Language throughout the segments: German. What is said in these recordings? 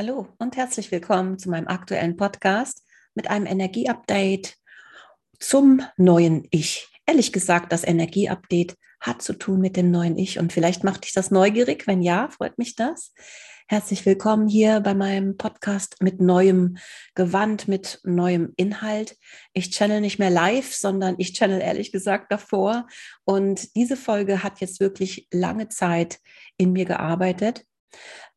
Hallo und herzlich willkommen zu meinem aktuellen Podcast mit einem Energieupdate zum neuen Ich. Ehrlich gesagt, das Energieupdate hat zu tun mit dem neuen Ich und vielleicht macht dich das neugierig. Wenn ja, freut mich das. Herzlich willkommen hier bei meinem Podcast mit neuem Gewand, mit neuem Inhalt. Ich channel nicht mehr live, sondern ich channel ehrlich gesagt davor. Und diese Folge hat jetzt wirklich lange Zeit in mir gearbeitet.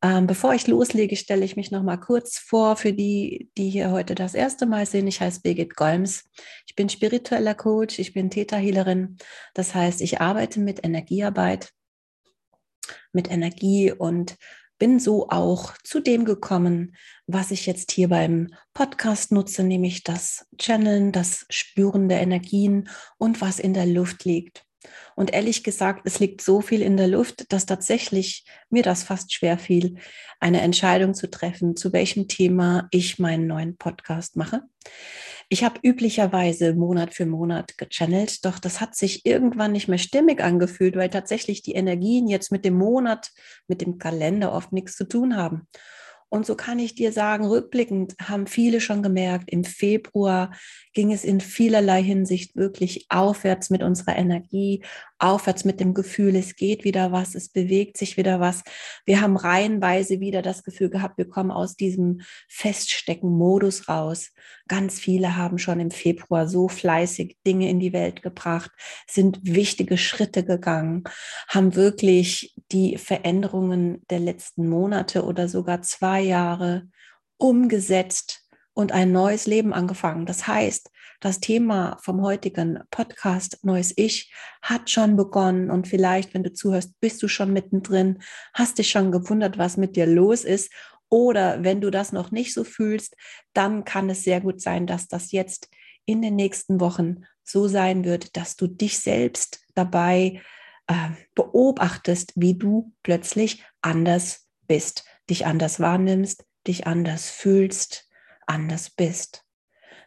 Ähm, bevor ich loslege, stelle ich mich noch mal kurz vor für die, die hier heute das erste Mal sind. Ich heiße Birgit Golms. Ich bin spiritueller Coach, ich bin Täterhealerin. Das heißt, ich arbeite mit Energiearbeit, mit Energie und bin so auch zu dem gekommen, was ich jetzt hier beim Podcast nutze, nämlich das Channeln, das Spüren der Energien und was in der Luft liegt. Und ehrlich gesagt, es liegt so viel in der Luft, dass tatsächlich mir das fast schwer fiel, eine Entscheidung zu treffen, zu welchem Thema ich meinen neuen Podcast mache. Ich habe üblicherweise Monat für Monat gechannelt, doch das hat sich irgendwann nicht mehr stimmig angefühlt, weil tatsächlich die Energien jetzt mit dem Monat, mit dem Kalender oft nichts zu tun haben. Und so kann ich dir sagen, rückblickend haben viele schon gemerkt, im Februar ging es in vielerlei Hinsicht wirklich aufwärts mit unserer Energie, aufwärts mit dem Gefühl, es geht wieder was, es bewegt sich wieder was. Wir haben reihenweise wieder das Gefühl gehabt, wir kommen aus diesem Feststecken-Modus raus. Ganz viele haben schon im Februar so fleißig Dinge in die Welt gebracht, sind wichtige Schritte gegangen, haben wirklich die Veränderungen der letzten Monate oder sogar zwei Jahre umgesetzt und ein neues Leben angefangen. Das heißt, das Thema vom heutigen Podcast Neues Ich hat schon begonnen und vielleicht, wenn du zuhörst, bist du schon mittendrin, hast dich schon gewundert, was mit dir los ist. Oder wenn du das noch nicht so fühlst, dann kann es sehr gut sein, dass das jetzt in den nächsten Wochen so sein wird, dass du dich selbst dabei äh, beobachtest, wie du plötzlich anders bist, dich anders wahrnimmst, dich anders fühlst, anders bist.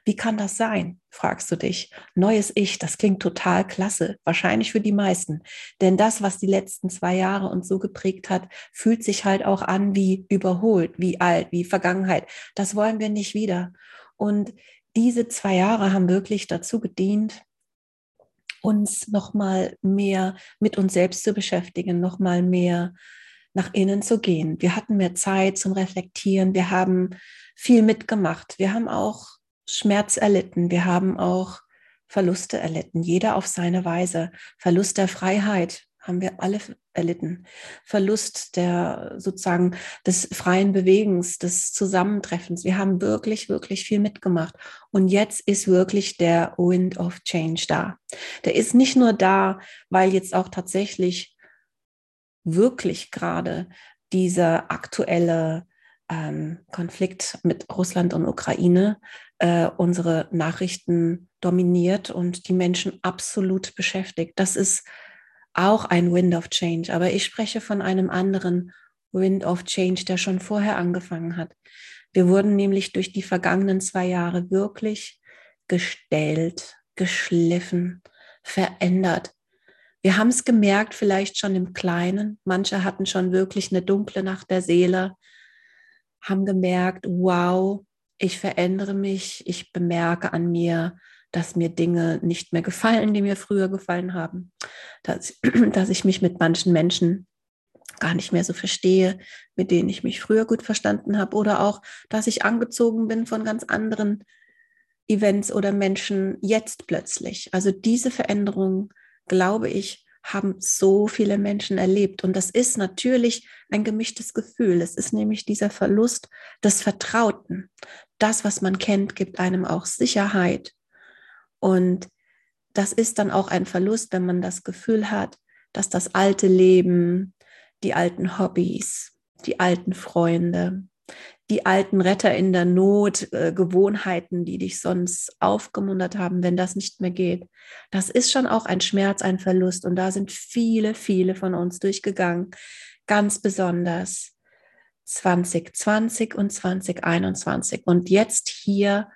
Wie kann das sein, fragst du dich. Neues Ich, das klingt total klasse, wahrscheinlich für die meisten. Denn das, was die letzten zwei Jahre uns so geprägt hat, fühlt sich halt auch an wie überholt, wie alt, wie Vergangenheit. Das wollen wir nicht wieder. Und diese zwei Jahre haben wirklich dazu gedient, uns nochmal mehr mit uns selbst zu beschäftigen, nochmal mehr nach innen zu gehen. Wir hatten mehr Zeit zum Reflektieren. Wir haben viel mitgemacht. Wir haben auch Schmerz erlitten. Wir haben auch Verluste erlitten. Jeder auf seine Weise. Verlust der Freiheit haben wir alle erlitten. Verlust der sozusagen des freien Bewegens, des Zusammentreffens. Wir haben wirklich, wirklich viel mitgemacht. Und jetzt ist wirklich der Wind of Change da. Der ist nicht nur da, weil jetzt auch tatsächlich wirklich gerade dieser aktuelle ähm, Konflikt mit Russland und Ukraine äh, unsere Nachrichten dominiert und die Menschen absolut beschäftigt. Das ist auch ein Wind of Change, aber ich spreche von einem anderen Wind of Change, der schon vorher angefangen hat. Wir wurden nämlich durch die vergangenen zwei Jahre wirklich gestellt, geschliffen, verändert. Wir haben es gemerkt, vielleicht schon im Kleinen. Manche hatten schon wirklich eine dunkle Nacht der Seele, haben gemerkt, wow, ich verändere mich, ich bemerke an mir, dass mir Dinge nicht mehr gefallen, die mir früher gefallen haben, dass, dass ich mich mit manchen Menschen gar nicht mehr so verstehe, mit denen ich mich früher gut verstanden habe oder auch, dass ich angezogen bin von ganz anderen Events oder Menschen jetzt plötzlich. Also diese Veränderung glaube ich, haben so viele Menschen erlebt. Und das ist natürlich ein gemischtes Gefühl. Es ist nämlich dieser Verlust des Vertrauten. Das, was man kennt, gibt einem auch Sicherheit. Und das ist dann auch ein Verlust, wenn man das Gefühl hat, dass das alte Leben, die alten Hobbys, die alten Freunde, die alten Retter in der Not, äh, Gewohnheiten, die dich sonst aufgemuntert haben, wenn das nicht mehr geht. Das ist schon auch ein Schmerz, ein Verlust. Und da sind viele, viele von uns durchgegangen. Ganz besonders 2020 und 2021. Und jetzt hier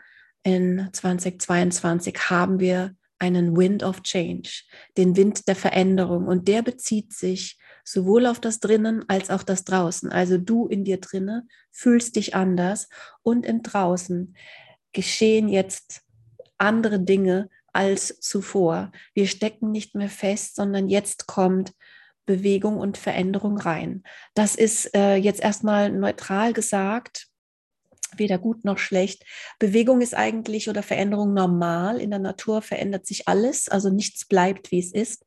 in 2022 haben wir einen Wind of Change, den Wind der Veränderung. Und der bezieht sich sowohl auf das drinnen als auch das draußen. Also du in dir drinne fühlst dich anders und im draußen geschehen jetzt andere Dinge als zuvor. Wir stecken nicht mehr fest, sondern jetzt kommt Bewegung und Veränderung rein. Das ist äh, jetzt erstmal neutral gesagt, weder gut noch schlecht. Bewegung ist eigentlich oder Veränderung normal. In der Natur verändert sich alles, also nichts bleibt, wie es ist.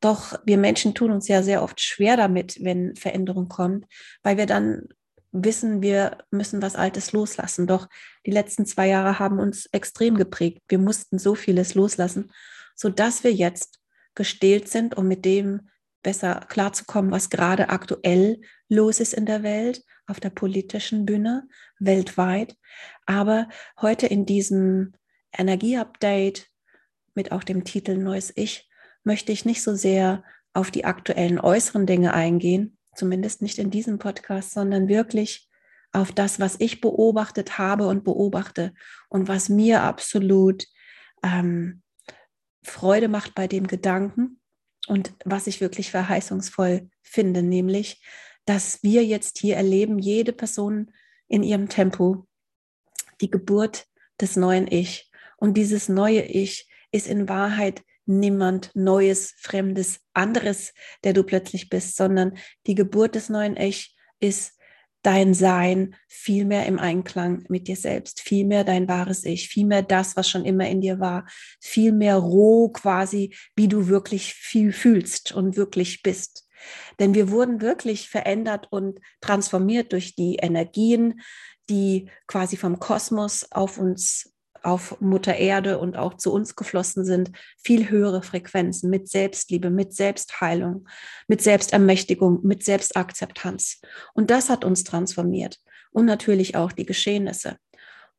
Doch wir Menschen tun uns ja sehr oft schwer damit, wenn Veränderung kommt, weil wir dann wissen, wir müssen was Altes loslassen. Doch die letzten zwei Jahre haben uns extrem geprägt. Wir mussten so vieles loslassen, sodass wir jetzt gestählt sind, um mit dem besser klarzukommen, was gerade aktuell los ist in der Welt, auf der politischen Bühne, weltweit. Aber heute in diesem Energieupdate mit auch dem Titel Neues Ich möchte ich nicht so sehr auf die aktuellen äußeren Dinge eingehen, zumindest nicht in diesem Podcast, sondern wirklich auf das, was ich beobachtet habe und beobachte und was mir absolut ähm, Freude macht bei dem Gedanken und was ich wirklich verheißungsvoll finde, nämlich, dass wir jetzt hier erleben, jede Person in ihrem Tempo, die Geburt des neuen Ich. Und dieses neue Ich ist in Wahrheit niemand Neues, Fremdes, anderes, der du plötzlich bist, sondern die Geburt des neuen Ich ist dein Sein viel mehr im Einklang mit dir selbst, viel mehr dein wahres Ich, viel mehr das, was schon immer in dir war, viel mehr roh quasi, wie du wirklich viel fühlst und wirklich bist. Denn wir wurden wirklich verändert und transformiert durch die Energien, die quasi vom Kosmos auf uns auf Mutter Erde und auch zu uns geflossen sind, viel höhere Frequenzen mit Selbstliebe, mit Selbstheilung, mit Selbstermächtigung, mit Selbstakzeptanz. Und das hat uns transformiert und natürlich auch die Geschehnisse.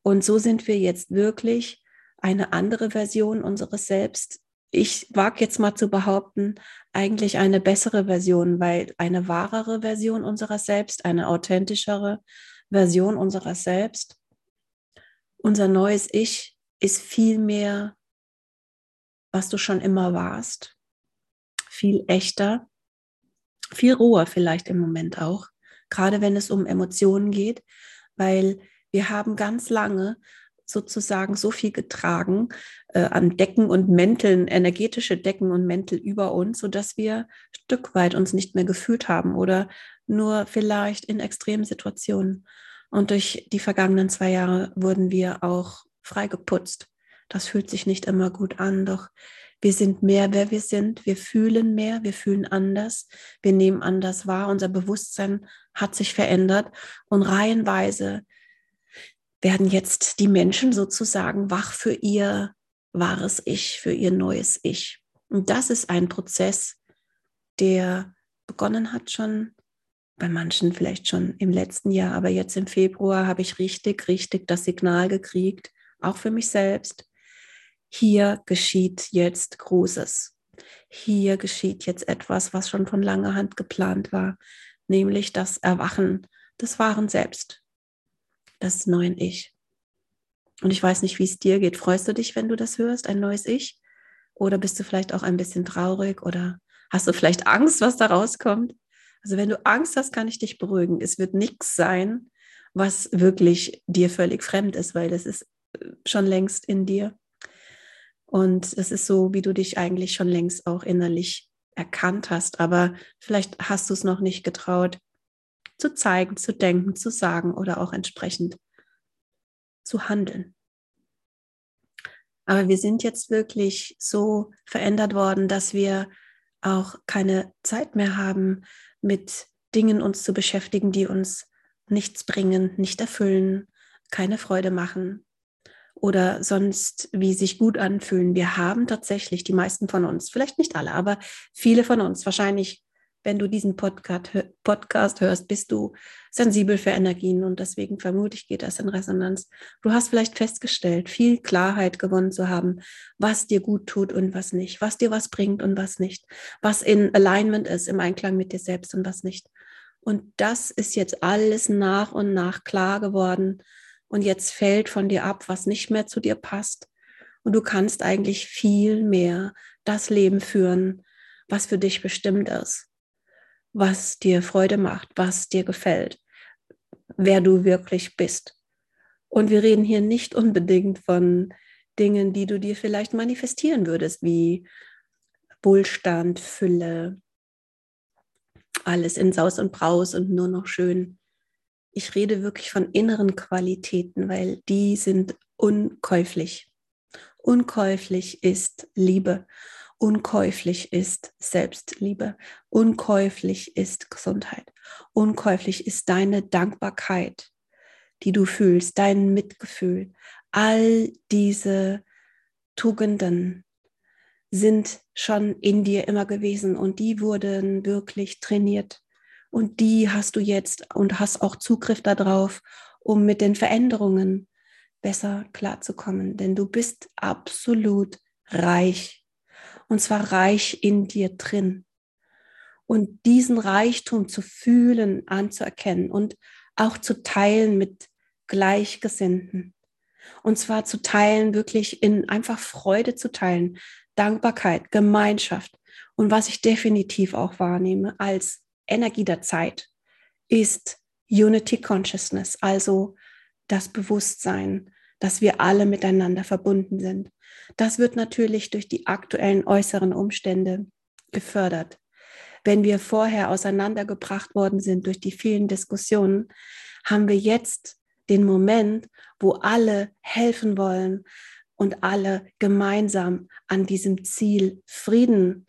Und so sind wir jetzt wirklich eine andere Version unseres Selbst. Ich wage jetzt mal zu behaupten, eigentlich eine bessere Version, weil eine wahrere Version unserer selbst, eine authentischere Version unserer selbst unser neues Ich ist viel mehr, was du schon immer warst, viel echter, viel roher vielleicht im Moment auch, gerade wenn es um Emotionen geht, weil wir haben ganz lange sozusagen so viel getragen äh, an Decken und Mänteln, energetische Decken und Mäntel über uns, sodass wir Stück weit uns nicht mehr gefühlt haben oder nur vielleicht in extremen Situationen. Und durch die vergangenen zwei Jahre wurden wir auch freigeputzt. Das fühlt sich nicht immer gut an, doch wir sind mehr, wer wir sind. Wir fühlen mehr, wir fühlen anders, wir nehmen anders wahr. Unser Bewusstsein hat sich verändert und reihenweise werden jetzt die Menschen sozusagen wach für ihr wahres Ich, für ihr neues Ich. Und das ist ein Prozess, der begonnen hat schon bei manchen vielleicht schon im letzten Jahr, aber jetzt im Februar habe ich richtig, richtig das Signal gekriegt, auch für mich selbst. Hier geschieht jetzt Großes. Hier geschieht jetzt etwas, was schon von langer Hand geplant war, nämlich das Erwachen des wahren Selbst, des neuen Ich. Und ich weiß nicht, wie es dir geht. Freust du dich, wenn du das hörst, ein neues Ich? Oder bist du vielleicht auch ein bisschen traurig oder hast du vielleicht Angst, was da rauskommt? Also wenn du Angst hast, kann ich dich beruhigen. Es wird nichts sein, was wirklich dir völlig fremd ist, weil das ist äh, schon längst in dir. Und es ist so, wie du dich eigentlich schon längst auch innerlich erkannt hast, aber vielleicht hast du es noch nicht getraut zu zeigen, zu denken, zu sagen oder auch entsprechend zu handeln. Aber wir sind jetzt wirklich so verändert worden, dass wir auch keine Zeit mehr haben, mit Dingen uns zu beschäftigen, die uns nichts bringen, nicht erfüllen, keine Freude machen oder sonst wie sich gut anfühlen. Wir haben tatsächlich, die meisten von uns, vielleicht nicht alle, aber viele von uns, wahrscheinlich wenn du diesen Podcast, hörst, bist du sensibel für Energien und deswegen vermute ich, geht das in Resonanz. Du hast vielleicht festgestellt, viel Klarheit gewonnen zu haben, was dir gut tut und was nicht, was dir was bringt und was nicht, was in Alignment ist, im Einklang mit dir selbst und was nicht. Und das ist jetzt alles nach und nach klar geworden. Und jetzt fällt von dir ab, was nicht mehr zu dir passt. Und du kannst eigentlich viel mehr das Leben führen, was für dich bestimmt ist was dir Freude macht, was dir gefällt, wer du wirklich bist. Und wir reden hier nicht unbedingt von Dingen, die du dir vielleicht manifestieren würdest, wie Wohlstand, Fülle, alles in Saus und Braus und nur noch schön. Ich rede wirklich von inneren Qualitäten, weil die sind unkäuflich. Unkäuflich ist Liebe. Unkäuflich ist Selbstliebe. Unkäuflich ist Gesundheit. Unkäuflich ist deine Dankbarkeit, die du fühlst, dein Mitgefühl. All diese Tugenden sind schon in dir immer gewesen und die wurden wirklich trainiert. Und die hast du jetzt und hast auch Zugriff darauf, um mit den Veränderungen besser klarzukommen. Denn du bist absolut reich und zwar reich in dir drin. Und diesen Reichtum zu fühlen, anzuerkennen und auch zu teilen mit Gleichgesinnten. Und zwar zu teilen, wirklich in einfach Freude zu teilen, Dankbarkeit, Gemeinschaft. Und was ich definitiv auch wahrnehme als Energie der Zeit, ist Unity Consciousness, also das Bewusstsein, dass wir alle miteinander verbunden sind. Das wird natürlich durch die aktuellen äußeren Umstände gefördert. Wenn wir vorher auseinandergebracht worden sind durch die vielen Diskussionen, haben wir jetzt den Moment, wo alle helfen wollen und alle gemeinsam an diesem Ziel Frieden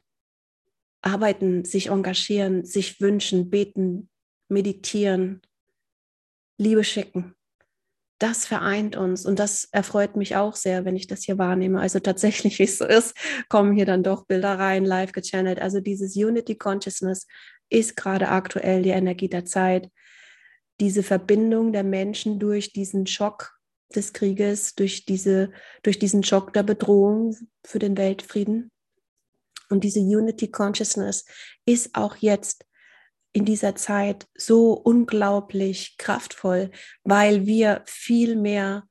arbeiten, sich engagieren, sich wünschen, beten, meditieren, Liebe schicken das vereint uns und das erfreut mich auch sehr, wenn ich das hier wahrnehme. Also tatsächlich, wie es so ist, kommen hier dann doch Bilder rein, live gechannelt. Also dieses Unity Consciousness ist gerade aktuell die Energie der Zeit. Diese Verbindung der Menschen durch diesen Schock des Krieges, durch, diese, durch diesen Schock der Bedrohung für den Weltfrieden. Und diese Unity Consciousness ist auch jetzt in dieser Zeit so unglaublich kraftvoll, weil wir viel mehr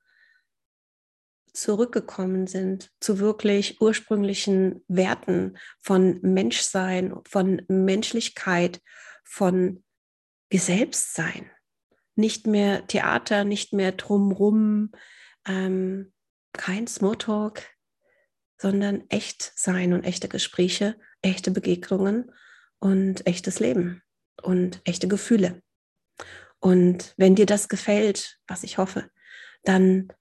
zurückgekommen sind zu wirklich ursprünglichen Werten von Menschsein, von Menschlichkeit, von wir selbst sein. Nicht mehr Theater, nicht mehr drumrum, ähm, kein Smalltalk, sondern echt sein und echte Gespräche, echte Begegnungen und echtes Leben und echte Gefühle. Und wenn dir das gefällt, was ich hoffe, dann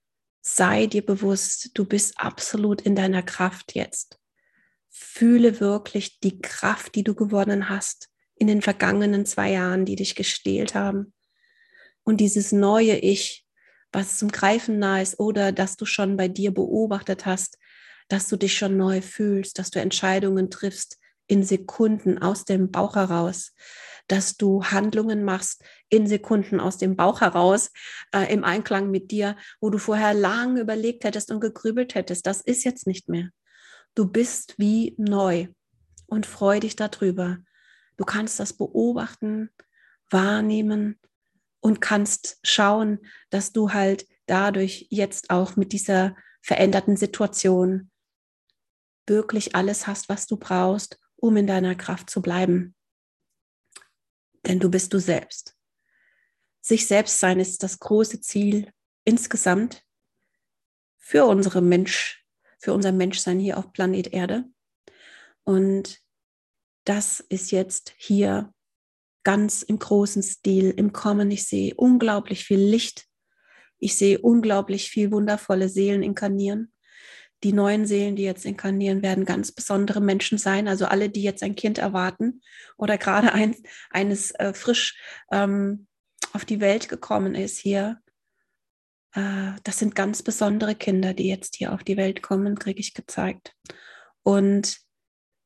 sei dir bewusst, du bist absolut in deiner Kraft jetzt. Fühle wirklich die Kraft, die du gewonnen hast in den vergangenen zwei Jahren, die dich gestählt haben. Und dieses neue Ich, was zum Greifen nahe ist oder dass du schon bei dir beobachtet hast, dass du dich schon neu fühlst, dass du Entscheidungen triffst in Sekunden aus dem Bauch heraus, dass du Handlungen machst in Sekunden aus dem Bauch heraus, äh, im Einklang mit dir, wo du vorher lang überlegt hättest und gegrübelt hättest. Das ist jetzt nicht mehr. Du bist wie neu und freu dich darüber. Du kannst das beobachten, wahrnehmen und kannst schauen, dass du halt dadurch jetzt auch mit dieser veränderten Situation wirklich alles hast, was du brauchst, um in deiner Kraft zu bleiben denn du bist du selbst. Sich selbst sein ist das große Ziel insgesamt für unsere Mensch, für unser Menschsein hier auf Planet Erde. Und das ist jetzt hier ganz im großen Stil im Kommen. Ich sehe unglaublich viel Licht. Ich sehe unglaublich viel wundervolle Seelen inkarnieren die neuen Seelen, die jetzt inkarnieren, werden ganz besondere Menschen sein. Also alle, die jetzt ein Kind erwarten oder gerade ein, eines äh, frisch ähm, auf die Welt gekommen ist hier. Äh, das sind ganz besondere Kinder, die jetzt hier auf die Welt kommen, kriege ich gezeigt. Und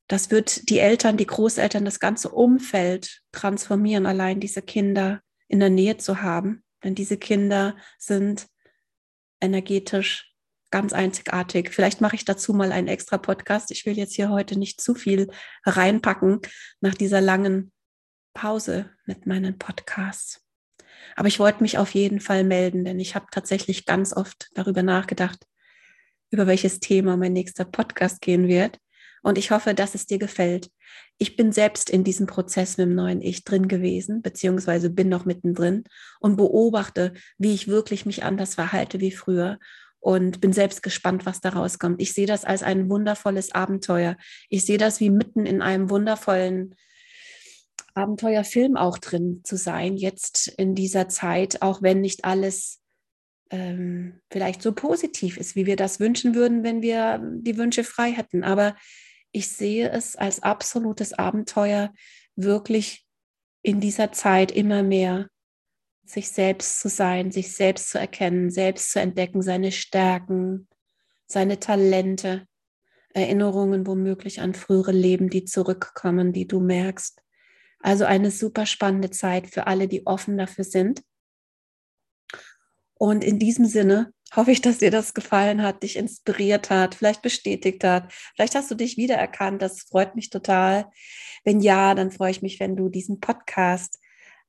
das wird die Eltern, die Großeltern, das ganze Umfeld transformieren, allein diese Kinder in der Nähe zu haben. Denn diese Kinder sind energetisch ganz einzigartig. Vielleicht mache ich dazu mal einen extra Podcast. Ich will jetzt hier heute nicht zu viel reinpacken nach dieser langen Pause mit meinen Podcasts. Aber ich wollte mich auf jeden Fall melden, denn ich habe tatsächlich ganz oft darüber nachgedacht, über welches Thema mein nächster Podcast gehen wird. Und ich hoffe, dass es dir gefällt. ich bin selbst in diesem Prozess mit dem neuen Ich drin gewesen, beziehungsweise bin noch mittendrin und beobachte, wie ich wirklich mich anders verhalte wie früher und bin selbst gespannt, was daraus kommt. Ich sehe das als ein wundervolles Abenteuer. Ich sehe das wie mitten in einem wundervollen Abenteuerfilm auch drin zu sein, jetzt in dieser Zeit, auch wenn nicht alles ähm, vielleicht so positiv ist, wie wir das wünschen würden, wenn wir die Wünsche frei hätten. Aber ich sehe es als absolutes Abenteuer, wirklich in dieser Zeit immer mehr sich selbst zu sein, sich selbst zu erkennen, selbst zu entdecken, seine Stärken, seine Talente, Erinnerungen womöglich an frühere Leben, die zurückkommen, die du merkst. Also eine super spannende Zeit für alle, die offen dafür sind. Und in diesem Sinne hoffe ich, dass dir das gefallen hat, dich inspiriert hat, vielleicht bestätigt hat. Vielleicht hast du dich wiedererkannt. Das freut mich total. Wenn ja, dann freue ich mich, wenn du diesem Podcast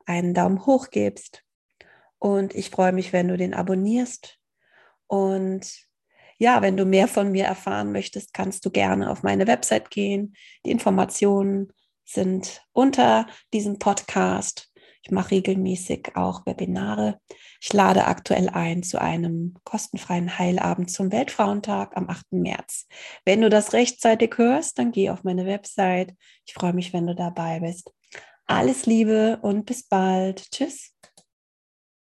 einen Daumen hoch gibst. Und ich freue mich, wenn du den abonnierst. Und ja, wenn du mehr von mir erfahren möchtest, kannst du gerne auf meine Website gehen. Die Informationen sind unter diesem Podcast. Ich mache regelmäßig auch Webinare. Ich lade aktuell ein zu einem kostenfreien Heilabend zum Weltfrauentag am 8. März. Wenn du das rechtzeitig hörst, dann geh auf meine Website. Ich freue mich, wenn du dabei bist. Alles Liebe und bis bald. Tschüss.